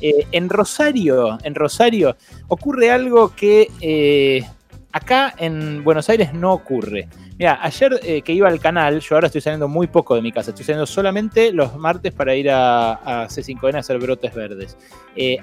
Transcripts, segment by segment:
Eh, en Rosario, en Rosario, ocurre algo que eh, acá en Buenos Aires no ocurre. Mira, ayer eh, que iba al canal, yo ahora estoy saliendo muy poco de mi casa, estoy saliendo solamente los martes para ir a, C5N a hacer brotes verdes.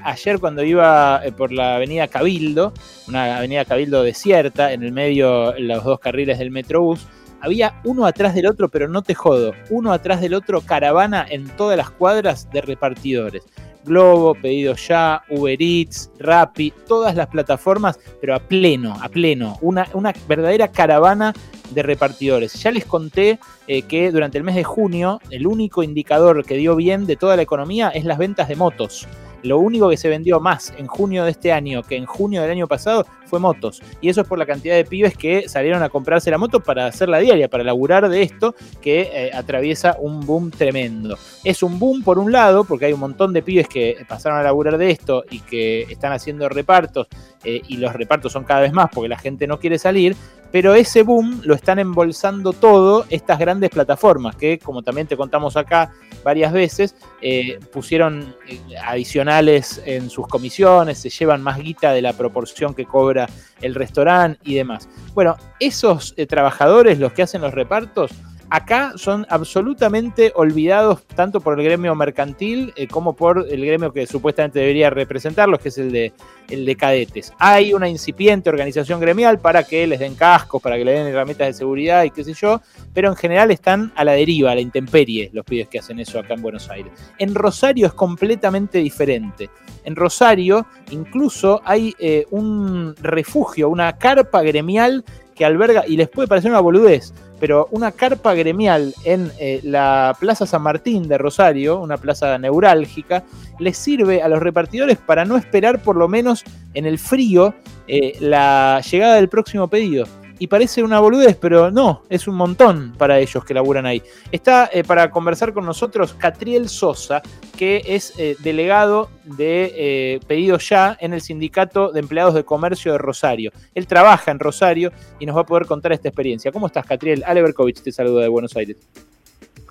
ayer cuando iba por la avenida Cabildo, una avenida Cabildo desierta, en el medio los dos carriles del Metrobús, había uno atrás del otro, pero no te jodo, uno atrás del otro, caravana en todas las cuadras de repartidores. Globo, Pedido Ya, Uber Eats, Rappi, todas las plataformas, pero a pleno, a pleno. Una, una verdadera caravana de repartidores. Ya les conté eh, que durante el mes de junio el único indicador que dio bien de toda la economía es las ventas de motos. Lo único que se vendió más en junio de este año que en junio del año pasado fue motos. Y eso es por la cantidad de pibes que salieron a comprarse la moto para hacer la diaria, para laburar de esto que eh, atraviesa un boom tremendo. Es un boom por un lado, porque hay un montón de pibes que pasaron a laburar de esto y que están haciendo repartos, eh, y los repartos son cada vez más porque la gente no quiere salir, pero ese boom lo están embolsando todo estas grandes plataformas que, como también te contamos acá varias veces, eh, pusieron eh, adicionales en sus comisiones, se llevan más guita de la proporción que cobra el restaurante y demás. Bueno, esos eh, trabajadores, los que hacen los repartos, acá son absolutamente olvidados tanto por el gremio mercantil eh, como por el gremio que supuestamente debería representarlos, que es el de, el de cadetes. Hay una incipiente organización gremial para que les den cascos, para que le den herramientas de seguridad y qué sé yo, pero en general están a la deriva, a la intemperie, los pibes que hacen eso acá en Buenos Aires. En Rosario es completamente diferente. En Rosario incluso hay eh, un refugio, una carpa gremial que alberga, y les puede parecer una boludez, pero una carpa gremial en eh, la Plaza San Martín de Rosario, una plaza neurálgica, les sirve a los repartidores para no esperar por lo menos en el frío eh, la llegada del próximo pedido y parece una boludez, pero no, es un montón para ellos que laburan ahí. Está eh, para conversar con nosotros Catriel Sosa, que es eh, delegado de eh, Pedido Ya en el Sindicato de Empleados de Comercio de Rosario. Él trabaja en Rosario y nos va a poder contar esta experiencia. ¿Cómo estás, Catriel? Ale Berkovich te saluda de Buenos Aires.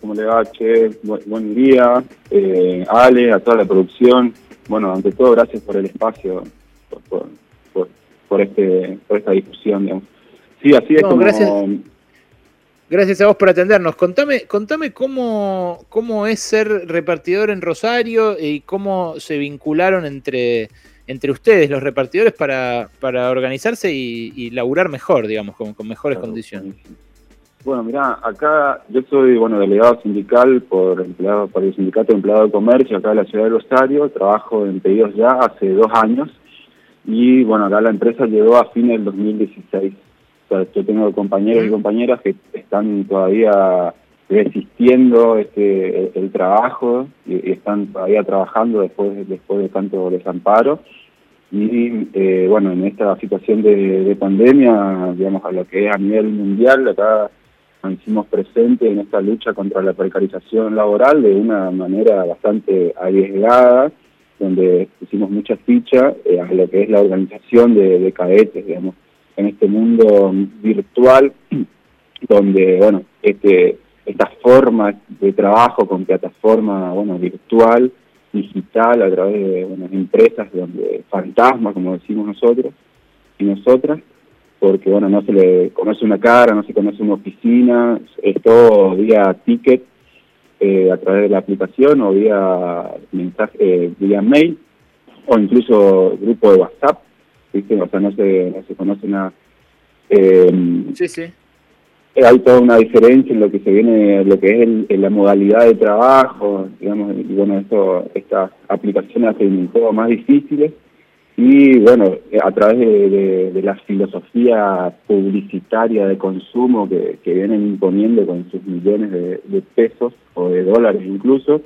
¿Cómo le va, Che? buen día. Ale, a toda la producción. Bueno, ante todo, gracias por el espacio, por, por, este, por esta discusión, digamos. Sí, así es como... Gracias. Gracias a vos por atendernos. Contame, contame cómo, cómo es ser repartidor en Rosario y cómo se vincularon entre, entre ustedes, los repartidores, para, para organizarse y, laburar mejor, digamos, con, mejores condiciones. Bueno, mira, acá yo soy bueno delegado sindical por empleado por el sindicato de empleado de comercio acá en la ciudad de Rosario. Trabajo en pedidos ya hace dos años y bueno acá la empresa llegó a fines del 2016 yo tengo compañeros y compañeras que están todavía resistiendo este, el, trabajo y, están todavía trabajando después, después de tanto desamparo. Y eh, bueno, en esta situación de, pandemia, digamos, a lo que es a nivel mundial, acá nos hicimos presentes en esta lucha contra la precarización laboral de una manera bastante arriesgada, donde pusimos mucha ficha eh, a lo que es la organización de, de cadetes, digamos en este mundo virtual donde, bueno, este, esta forma de trabajo con plataforma, bueno, virtual, digital, a través de bueno, empresas donde fantasma, como decimos nosotros y nosotras, porque, bueno, no se le conoce una cara, no se conoce una oficina, es todo vía ticket eh, a través de la aplicación o vía mensaje, eh, vía mail o incluso grupo de WhatsApp o sea, no se, no se conoce nada. Eh, sí, sí. Hay toda una diferencia en lo que se viene, lo que es la modalidad de trabajo, digamos, y bueno, esto, estas aplicaciones hacen todo más difíciles y bueno, a través de, la filosofía publicitaria de consumo que, vienen imponiendo con sus millones de, de pesos o de dólares incluso,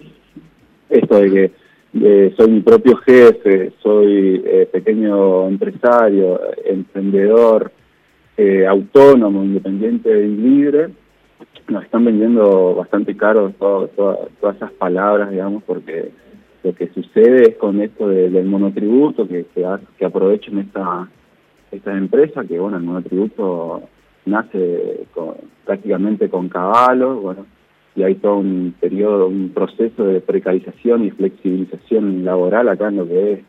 esto de que eh, soy mi propio jefe, soy eh, pequeño empresario, emprendedor, eh, autónomo, independiente y libre, nos están vendiendo bastante caro todas esas palabras, digamos, porque lo que sucede es con esto del monotributo, que, que, que aprovechen esta, esta empresa, que bueno, el monotributo nace prácticamente con caballos, bueno, y hay todo un periodo, un proceso de precarización y flexibilización laboral acá en lo que es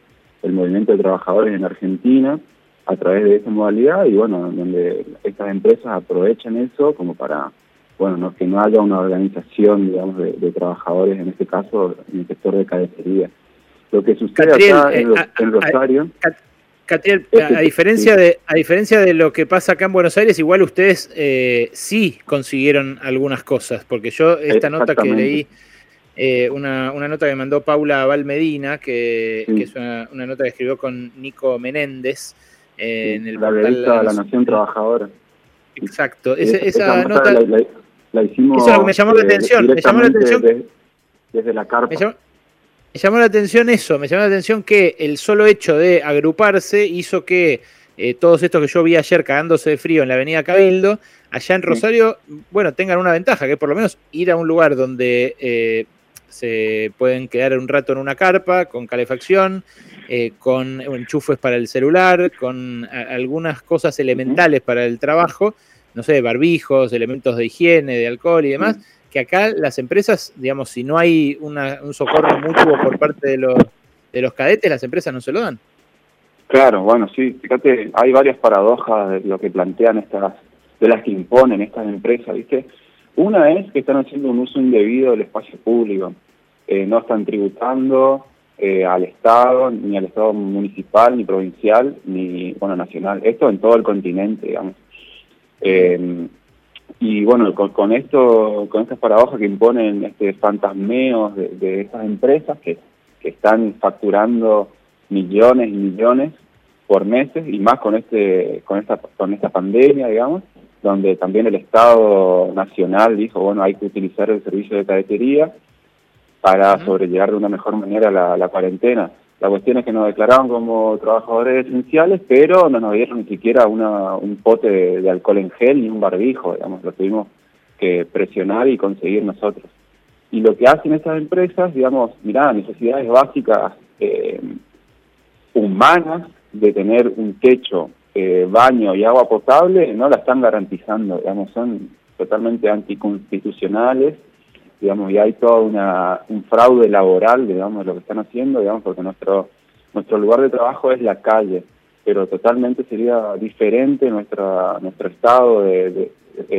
el movimiento de trabajadores en Argentina a través de esa modalidad y bueno, donde estas empresas aprovechan eso como para, bueno, no, que no haya una organización, digamos, de, trabajadores, en este caso, en el sector de cadetería. Lo que sucede acá en, eh, Rosario... Catriel, a, diferencia de, a diferencia de lo que pasa acá en Buenos Aires, igual ustedes eh, sí consiguieron algunas cosas, porque yo esta nota que leí, eh, una, nota que mandó Paula Valmedina, que, que es una, nota que escribió con Nico Menéndez eh, en el la revista La Nación Trabajadora. Exacto, esa, nota, la, hicimos. Eso me llamó la atención, me llamó la atención. Desde, la carpa. Me llamó la atención eso, me llamó la atención que el solo hecho de agruparse hizo que eh, todos estos que yo vi ayer cagándose de frío en la avenida Cabildo, allá en Rosario, bueno, tengan una ventaja, que por lo menos ir a un lugar donde eh, se pueden quedar un rato en una carpa, con calefacción, eh, con enchufes para el celular, con algunas cosas elementales para el trabajo, no sé, barbijos, elementos de higiene, de alcohol y demás que acá las empresas, digamos, si no hay un socorro mutuo por parte de los, de los cadetes, las empresas no se lo dan. Claro, bueno, sí, fíjate, hay varias paradojas de lo que plantean estas, de las que imponen estas empresas, ¿viste? Una es que están haciendo un uso indebido del espacio público, eh, no están tributando eh, al Estado, ni al Estado municipal, ni provincial, ni, bueno, nacional, esto en todo el continente, digamos. Eh, y bueno, con, esto, con estas paradojas que imponen este fantasmeos de, de estas empresas que, que están facturando millones y millones por meses y más con este con esta con esta pandemia digamos donde también el Estado nacional dijo bueno hay que utilizar el servicio de cadetería para sobrellevar de una mejor manera la, la cuarentena la cuestión es que nos declararon como trabajadores esenciales, pero no nos dieron ni siquiera una, un pote de, alcohol en gel ni un barbijo, digamos, lo tuvimos que presionar y conseguir nosotros. Y lo que hacen estas empresas, digamos, mirá, necesidades básicas eh, humanas de tener un techo, eh, baño y agua potable, no la están garantizando, digamos, son totalmente anticonstitucionales digamos, y hay todo una, un fraude laboral, digamos, lo que están haciendo, digamos, porque nuestro, nuestro lugar de trabajo es la calle, pero totalmente sería diferente nuestra, nuestro estado de,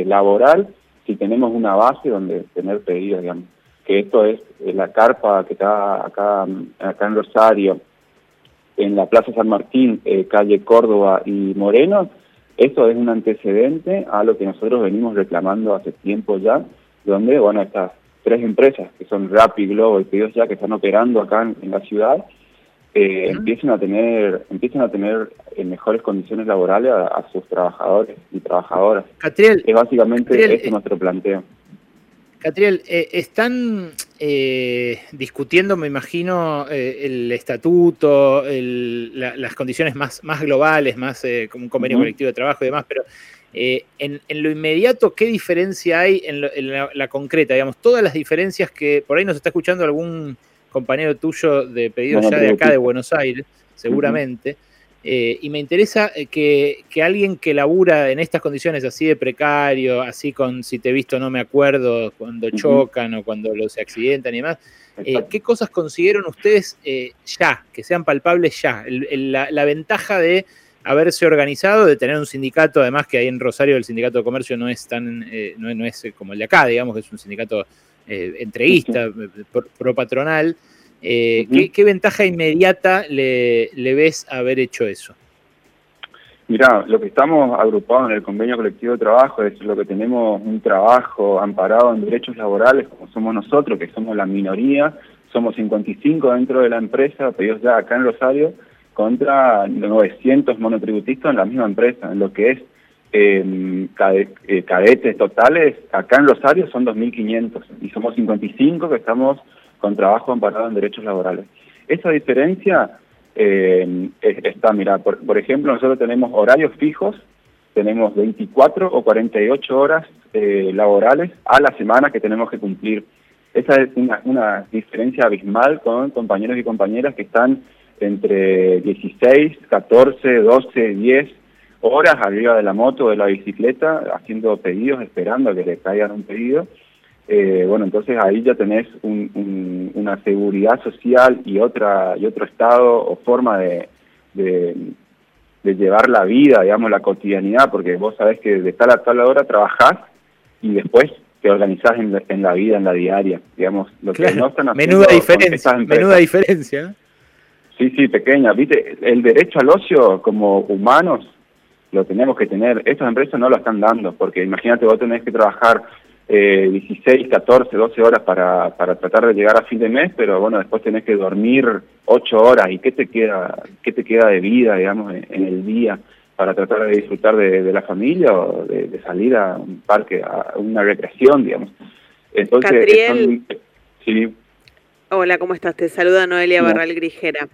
laboral si tenemos una base donde tener pedidos, digamos, que esto es la carpa que está acá, acá en Rosario, en la Plaza San Martín, eh, calle Córdoba y Moreno, esto es un antecedente a lo que nosotros venimos reclamando hace tiempo ya, donde, bueno, estas tres empresas que son Rappi, Globo y Pedidos Ya que están operando acá en, la ciudad eh, empiecen a tener empiecen a tener en mejores condiciones laborales a, sus trabajadores y trabajadoras. Catriel, es básicamente este eh, nuestro planteo. Catriel, eh, están discutiendo, me imagino, el estatuto, las condiciones más, más globales, más como un convenio colectivo de trabajo y demás, pero eh, en, lo inmediato, ¿qué diferencia hay en, la, concreta? Digamos, todas las diferencias que por ahí nos está escuchando algún compañero tuyo de pedido ya de acá de Buenos Aires, seguramente. Eh, y me interesa eh, que, alguien que labura en estas condiciones así de precario, así con si te he visto no me acuerdo, cuando chocan o cuando los se accidentan y demás, ¿qué cosas consiguieron ustedes ya, que sean palpables ya? la, ventaja de haberse organizado, de tener un sindicato, además que ahí en Rosario el sindicato de comercio no es tan, eh, no, es como el de acá, digamos que es un sindicato eh, entreguista, pro, patronal. Eh, ¿qué, ventaja inmediata le, ves haber hecho eso? Mirá, lo que estamos agrupados en el convenio colectivo de trabajo es lo que tenemos un trabajo amparado en derechos laborales, como somos nosotros, que somos la minoría, somos 55 dentro de la empresa, pedidos ya acá en Rosario, contra 900 monotributistas en la misma empresa, en lo que es em, eh, cadetes totales, acá en Rosario son 2.500 y somos 55 que estamos con trabajo amparado en derechos laborales. Esa diferencia eh, está, mira, por, por, ejemplo, nosotros tenemos horarios fijos, tenemos 24 o 48 horas eh, laborales a la semana que tenemos que cumplir. Esa es una, una diferencia abismal con compañeros y compañeras que están entre 16, 14, 12, 10 horas arriba de la moto o de la bicicleta haciendo pedidos, esperando a que le caigan un pedido. eh, bueno, entonces ahí ya tenés una seguridad social y otra y otro estado o forma de, de, llevar la vida, digamos, la cotidianidad, porque vos sabés que de tal a tal hora trabajás y después te organizás en la, vida, en la diaria, digamos, lo que no están menuda diferencia, menuda diferencia. Sí, sí, pequeña, viste, el derecho al ocio como humanos lo tenemos que tener, estas empresas no lo están dando, porque imagínate vos tenés que trabajar eh, 16, 14, 12 horas para, para tratar de llegar a fin de mes, pero bueno, después tenés que dormir 8 horas y qué te queda, qué te queda de vida, digamos, en, el día para tratar de disfrutar de, la familia o de, salir a un parque, a una recreación, digamos. Entonces, sí. Hola, ¿cómo estás? Te saluda Noelia Barral Grijera.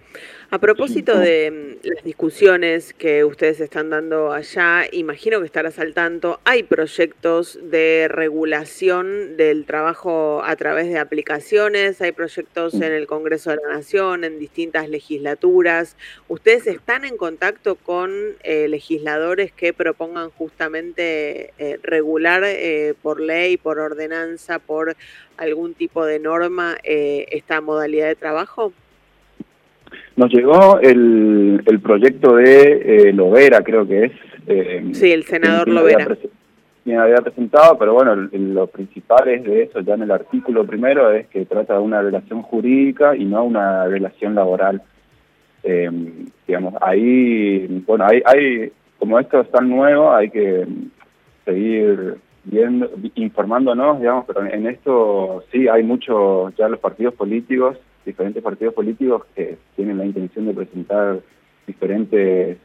A propósito de mm, las discusiones que ustedes están dando allá, imagino que estarás al tanto, hay proyectos de regulación del trabajo a través de aplicaciones, hay proyectos en el Congreso de la Nación, en distintas legislaturas. ¿Ustedes están en contacto con eh, legisladores que propongan justamente eh, regular eh, por ley, por ordenanza, por algún tipo de norma esta modalidad de trabajo? Nos llegó el, el proyecto de eh, Lovera, creo que es. Eh, sí, el senador Lovera. Había, había presentado, pero bueno, lo principal es de eso, ya en el artículo primero, es que trata de una relación jurídica y no una relación laboral. Eh, digamos, ahí, bueno, hay, hay, como esto es tan nuevo, hay que seguir viendo, informándonos, digamos, pero en esto sí hay muchos, ya los partidos políticos diferentes partidos políticos que tienen la intención de presentar diferentes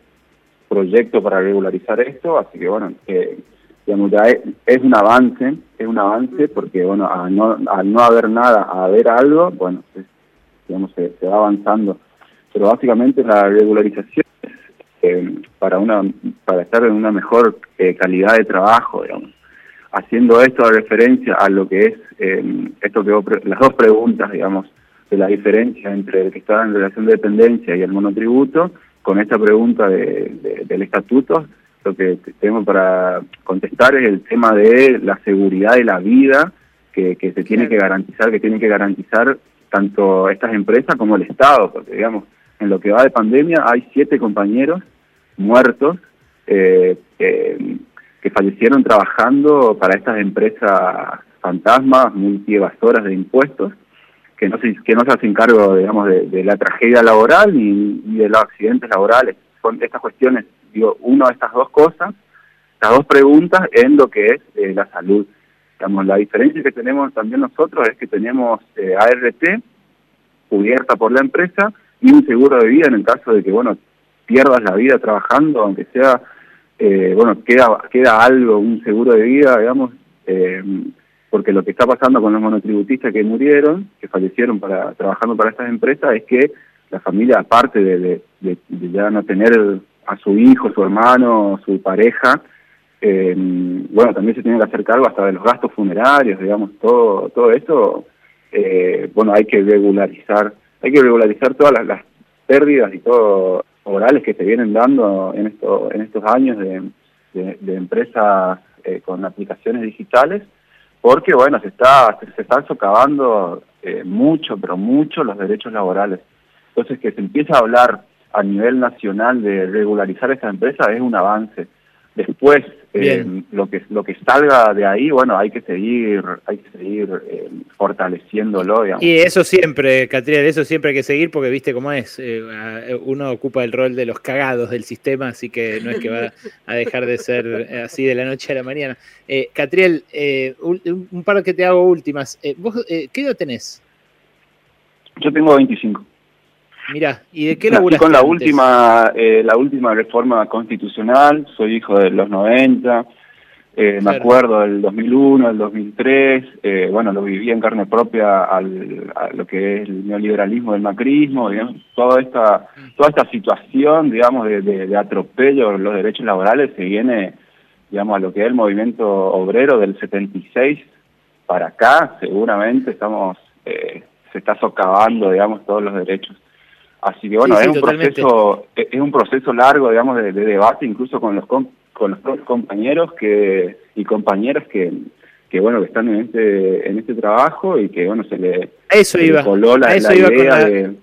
proyectos para regularizar esto, así que bueno, digamos, ya es, un avance, es un avance porque bueno, al no, no haber nada, a haber algo, bueno, digamos, se, va avanzando. Pero básicamente la regularización eh, para, una, para estar en una mejor eh, calidad de trabajo, digamos. Haciendo esto a referencia a lo que es eh, esto que las dos preguntas, digamos, de la diferencia entre el que está en relación de dependencia y el monotributo, con esta pregunta de, del estatuto, lo que tenemos para contestar es el tema de la seguridad de la vida que, que se tiene que garantizar, que tienen que garantizar tanto estas empresas como el Estado, porque digamos, en lo que va de pandemia hay siete compañeros muertos eh, que fallecieron trabajando para estas empresas fantasmas, multievasoras de impuestos, que no se, que no se hacen cargo, digamos, de, la tragedia laboral ni, de los accidentes laborales. Son estas cuestiones, digo, uno de estas dos cosas, estas dos preguntas en lo que es eh, la salud. Digamos, la diferencia que tenemos también nosotros es que tenemos eh, ART cubierta por la empresa y un seguro de vida en el caso de que, bueno, pierdas la vida trabajando, aunque sea, eh, bueno, queda, queda algo, un seguro de vida, digamos, eh, porque lo que está pasando con los monotributistas que murieron, que fallecieron para trabajando para estas empresas, es que la familia, aparte de, ya no tener a su hijo, su hermano, su pareja, eh, bueno, también se tiene que hacer cargo hasta de los gastos funerarios, digamos, todo todo eso, eh, bueno, hay que regularizar, hay que regularizar todas las, pérdidas y todo orales que se vienen dando en, esto, en estos años de, empresas eh, con aplicaciones digitales, porque bueno, se está se están socavando eh, mucho, pero mucho los derechos laborales. Entonces que se empieza a hablar a nivel nacional de regularizar esta empresa es un avance. Después, eh, lo que lo que salga de ahí, bueno, hay que seguir, hay que seguir eh, fortaleciéndolo. Y eso siempre, Catriel, eso siempre hay que seguir porque viste cómo es. Eh, uno ocupa el rol de los cagados del sistema, así que no es que va a dejar de ser así de la noche a la mañana. Catriel, un, un, par que te hago últimas. ¿Vos qué edad tenés? Yo tengo 25. Mira, ¿y de qué laburaste con la última, eh, la última reforma constitucional, soy hijo de los 90, eh, me acuerdo del 2001, del 2003, eh, bueno, lo viví en carne propia al, a lo que es el neoliberalismo del macrismo, digamos, toda esta, toda esta situación, digamos, de, de, atropello a los derechos laborales se viene, digamos, a lo que es el movimiento obrero del 76 para acá, seguramente estamos, eh, se está socavando, digamos, todos los derechos. Así que bueno, es un proceso es un proceso largo, digamos, de, debate incluso con los con los compañeros que y compañeras que, que bueno, que están en este, en este trabajo y que bueno, se le, eso iba. coló la, idea de...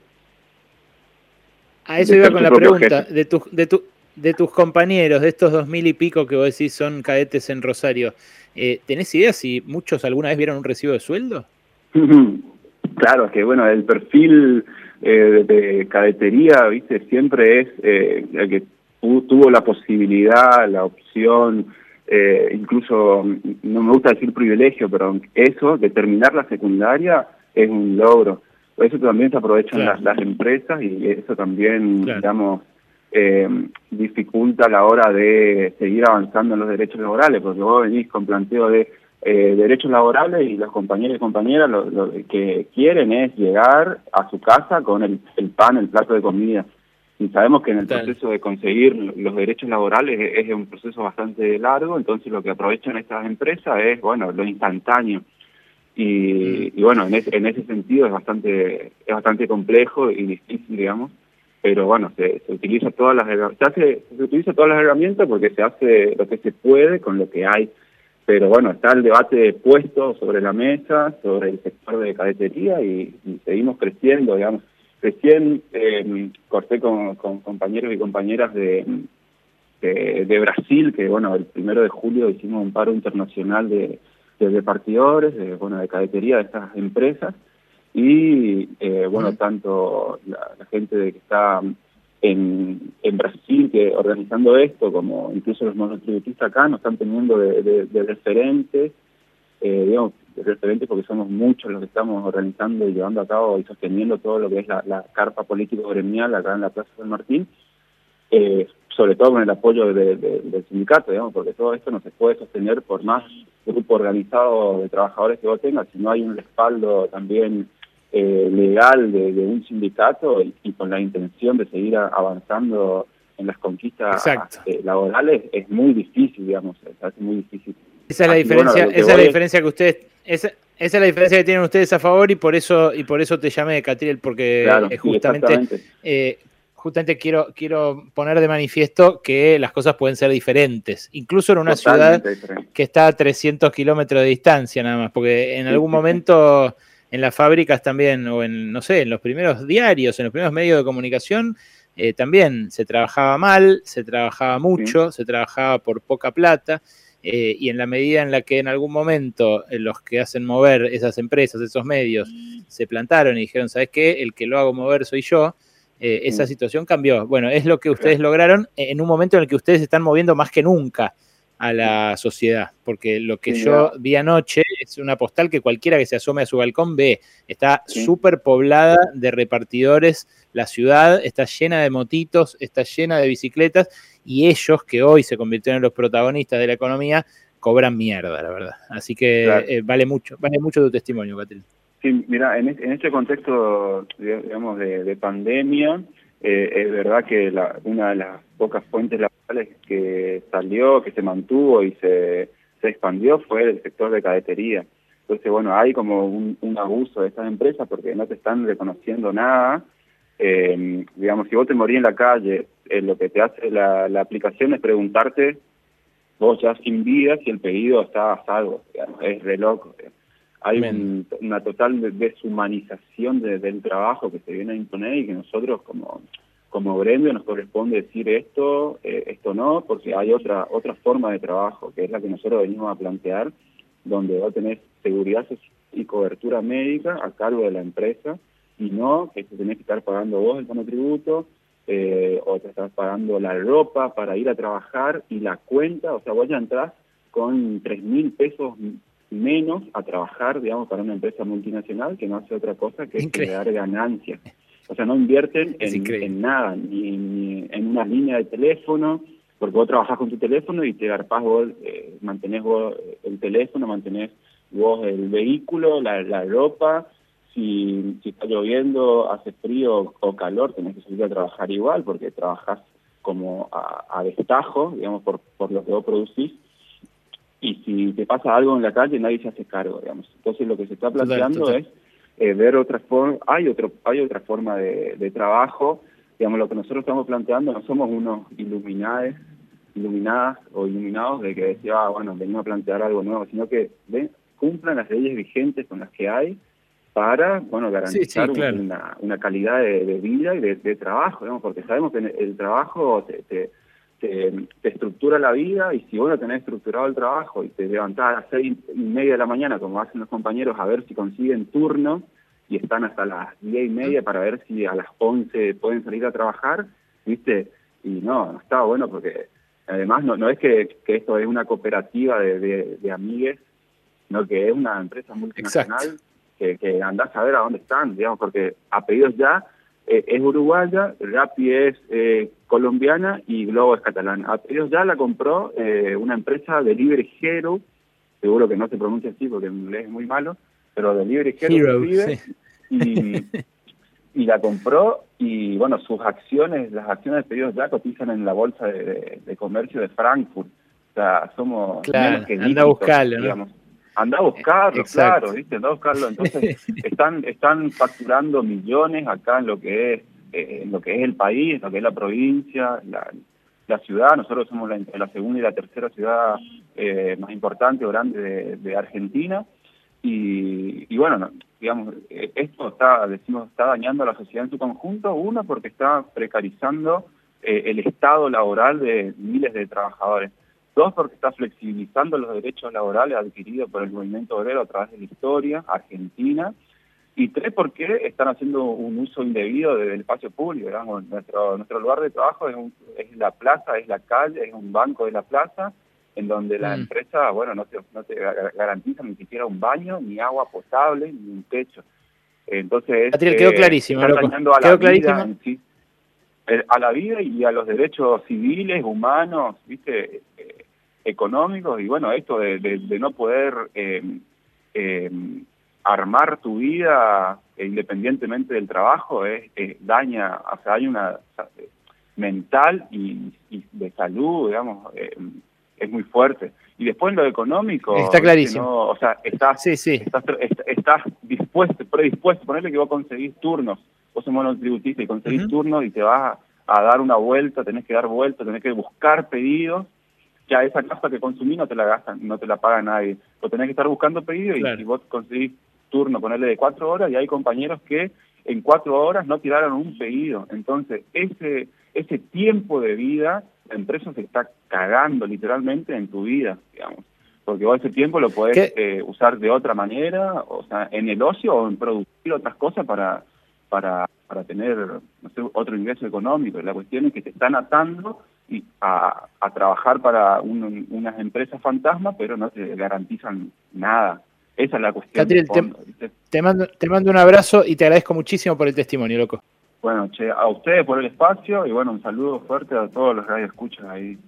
A eso iba con la pregunta de, tu, de, tu, de tus compañeros, de estos dos mil y pico que vos decís son cadetes en Rosario. Eh, ¿Tenés idea si muchos alguna vez vieron un recibo de sueldo? claro, es que bueno, el perfil eh, de cadetería, viste, siempre es eh, el que tuvo la posibilidad, la opción, eh, incluso, no me gusta decir privilegio, pero eso, de terminar la secundaria, es un logro. Eso también se aprovechan las, empresas y eso también, digamos, eh, dificulta la hora de seguir avanzando en los derechos laborales, porque vos venís con planteo de eh, derechos laborales y los compañeros y compañeras lo, que quieren es llegar a su casa con el pan, el plato de comida. Y sabemos que en el proceso de conseguir los derechos laborales es, un proceso bastante largo, entonces lo que aprovechan estas empresas es, bueno, lo instantáneo. Y, mm. bueno, en, en ese sentido es bastante es bastante complejo y difícil, digamos, pero bueno, se, se utiliza todas las se, hace, se utiliza todas las herramientas porque se hace lo que se puede con lo que hay. Pero bueno, está el debate puesto sobre la mesa, sobre el sector de cadetería y seguimos creciendo, digamos. Recién eh, corté con, compañeros y compañeras de, de, Brasil, que bueno, el primero de julio hicimos un paro internacional de, de repartidores, de, bueno, de cadetería de estas empresas, y eh, bueno, tanto la, gente de que está en, Brasil que organizando esto, como incluso los monotributistas acá, nos están teniendo de, de, de referentes, eh, digamos, referente porque somos muchos los que estamos organizando y llevando a cabo y sosteniendo todo lo que es la, carpa político gremial acá en la Plaza San Martín, eh, sobre todo con el apoyo del sindicato, digamos, porque todo esto no se puede sostener por más grupo organizado de trabajadores que vos tengas, si no hay un respaldo también eh, legal de, un sindicato y, con la intención de seguir avanzando en las conquistas eh, laborales, es muy difícil, digamos, hace muy difícil. Esa es la diferencia, esa es la diferencia que ustedes, esa, esa, es la diferencia que tienen ustedes a favor y por eso, y por eso te llamé Catriel, porque justamente, eh, justamente quiero, quiero poner de manifiesto que las cosas pueden ser diferentes, incluso en una ciudad que está a 300 kilómetros de distancia nada más, porque en algún momento en las fábricas también, o en, no sé, en los primeros diarios, en los primeros medios de comunicación, eh, también se trabajaba mal, se trabajaba mucho, se trabajaba por poca plata. Eh, y en la medida en la que en algún momento eh, los que hacen mover esas empresas, esos medios, se plantaron y dijeron, ¿sabes qué? El que lo hago mover soy yo, eh, esa situación cambió. Bueno, es lo que ustedes lograron en un momento en el que ustedes están moviendo más que nunca a la sociedad, porque lo que yo vi anoche es una postal que cualquiera que se asome a su balcón ve, está súper poblada de repartidores, la ciudad está llena de motitos, está llena de bicicletas, y ellos, que hoy se convirtieron en los protagonistas de la economía, cobran mierda, la verdad. Así que eh, vale mucho, vale mucho tu testimonio, Catril. Sí, mira, en, este contexto, digamos, de, pandemia, eh, es verdad que una de las pocas fuentes laborales que salió, que se mantuvo y se, se expandió fue el sector de cadetería. Entonces, bueno, hay como un, abuso de estas empresas porque no te están reconociendo nada. Eh, digamos, si vos te morís en la calle eh, lo que te hace la, aplicación es preguntarte, vos ya sin vida, si el pedido está a salvo, es re loco. Hay una total deshumanización del trabajo que se viene a imponer y que nosotros como como gremio nos corresponde decir esto, eh, esto no, porque hay otra otra forma de trabajo, que es la que nosotros venimos a plantear, donde va a tener seguridad y cobertura médica a cargo de la empresa, y no que se tenés que estar pagando vos el monotributo, eh, o te estás pagando la ropa para ir a trabajar y la cuenta, o sea, vos ya entras con tres mil pesos menos a trabajar, digamos, para una empresa multinacional que no hace otra cosa que crear ganancias. O sea, no invierten en, nada, ni, en una línea de teléfono, porque vos trabajás con tu teléfono y te garpás vos, eh, mantenés vos el teléfono, mantenés vos el vehículo, la, la ropa, si, si está lloviendo, hace frío o calor, tenés que salir a trabajar igual porque trabajás como a, destajo, digamos, por, por lo que vos producís. Y si te pasa algo en la calle, nadie se hace cargo, digamos. Entonces lo que se está planteando es eh, ver otra forma, hay, otro, hay otra forma de, de trabajo, digamos, lo que nosotros estamos planteando, no somos unos iluminados, iluminadas o iluminados de que decía, ah, bueno, venimos a plantear algo nuevo, sino que ven, cumplan las leyes vigentes con las que hay para bueno garantizar una, calidad de, vida y de, trabajo, digamos, porque sabemos que el trabajo te, estructura la vida y si vos no tenés estructurado el trabajo y te levantás a las seis y media de la mañana, como hacen los compañeros, a ver si consiguen turno y están hasta las diez y media para ver si a las once pueden salir a trabajar, ¿viste? Y no, no está bueno porque además no, no es que, esto es una cooperativa de, de, amigues, sino que es una empresa multinacional que, que andás a ver a dónde están, digamos, porque a pedidos ya eh, es uruguaya, Rappi es eh, colombiana y Globo es catalana. A pedidos ya la compró eh, una empresa de Libre Hero, seguro que no se pronuncia así porque en inglés es muy malo, pero de Libre Hero, y, y la compró y bueno, sus acciones, las acciones de pedidos ya cotizan en la bolsa de, comercio de Frankfurt. O sea, somos claro, que anda a buscarlo, digamos. Anda a buscarlo, claro, ¿viste? Anda a buscarlo. Entonces, están, están facturando millones acá en lo que es eh, en lo que es el país, en lo que es la provincia, la, la ciudad. Nosotros somos la, la, segunda y la tercera ciudad eh, más importante o grande de, de Argentina. Y, y bueno, digamos, eh, esto está, decimos, está dañando a la sociedad en su conjunto, uno porque está precarizando eh, el estado laboral de miles de trabajadores, dos porque está flexibilizando los derechos laborales adquiridos por el movimiento obrero a través de la historia argentina, y tres porque están haciendo un uso indebido del espacio público, digamos, nuestro, nuestro lugar de trabajo es, es la plaza, es la calle, es un banco de la plaza, en donde la mm. empresa, bueno, no te, no te garantiza ni siquiera un baño, ni agua potable, ni un techo. Entonces, quedó eh, clarísimo, está a la vida a la vida y a los derechos civiles, humanos, viste, eh, económicos, y bueno, esto de, de, no poder armar tu vida independientemente del trabajo, es, daña, o sea, hay una mental y, y de salud, digamos, es muy fuerte. Y después en lo económico... Está clarísimo. o sea, estás, sí, sí. Estás, estás, dispuesto, predispuesto, ponerle que vos conseguís turnos, vos sos monotributista y conseguís turnos y te vas a, dar una vuelta, tenés que dar vuelta, tenés que buscar pedidos, ya esa casa que consumís no te la gastan, no te la paga nadie. O tenés que estar buscando pedidos y si vos conseguís turno, ponerle de cuatro horas y hay compañeros que en cuatro horas no tiraron un pedido. Entonces, ese, ese tiempo de vida la empresa se está cagando literalmente en tu vida, digamos. Porque vos ese tiempo lo podés eh, usar de otra manera, o sea, en el ocio o en producir otras cosas para, para, para tener no sé, otro ingreso económico. La cuestión es que te están atando y a, a trabajar para unas empresas fantasmas, pero no te garantizan nada. Esa es la cuestión. te, mando, te mando un abrazo y te agradezco muchísimo por el testimonio, loco. Bueno, che, a ustedes por el espacio y bueno, un saludo fuerte a todos los que escuchan ahí.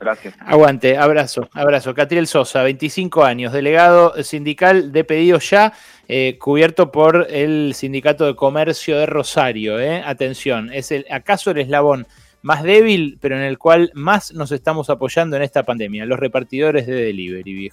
Gracias. Aguante, abrazo, abrazo. Catriel Sosa, 25 años, delegado sindical de pedido ya, eh, cubierto por el Sindicato de Comercio de Rosario. Eh. Atención, es el acaso el eslabón más débil, pero en el cual más nos estamos apoyando en esta pandemia, los repartidores de delivery, viejo.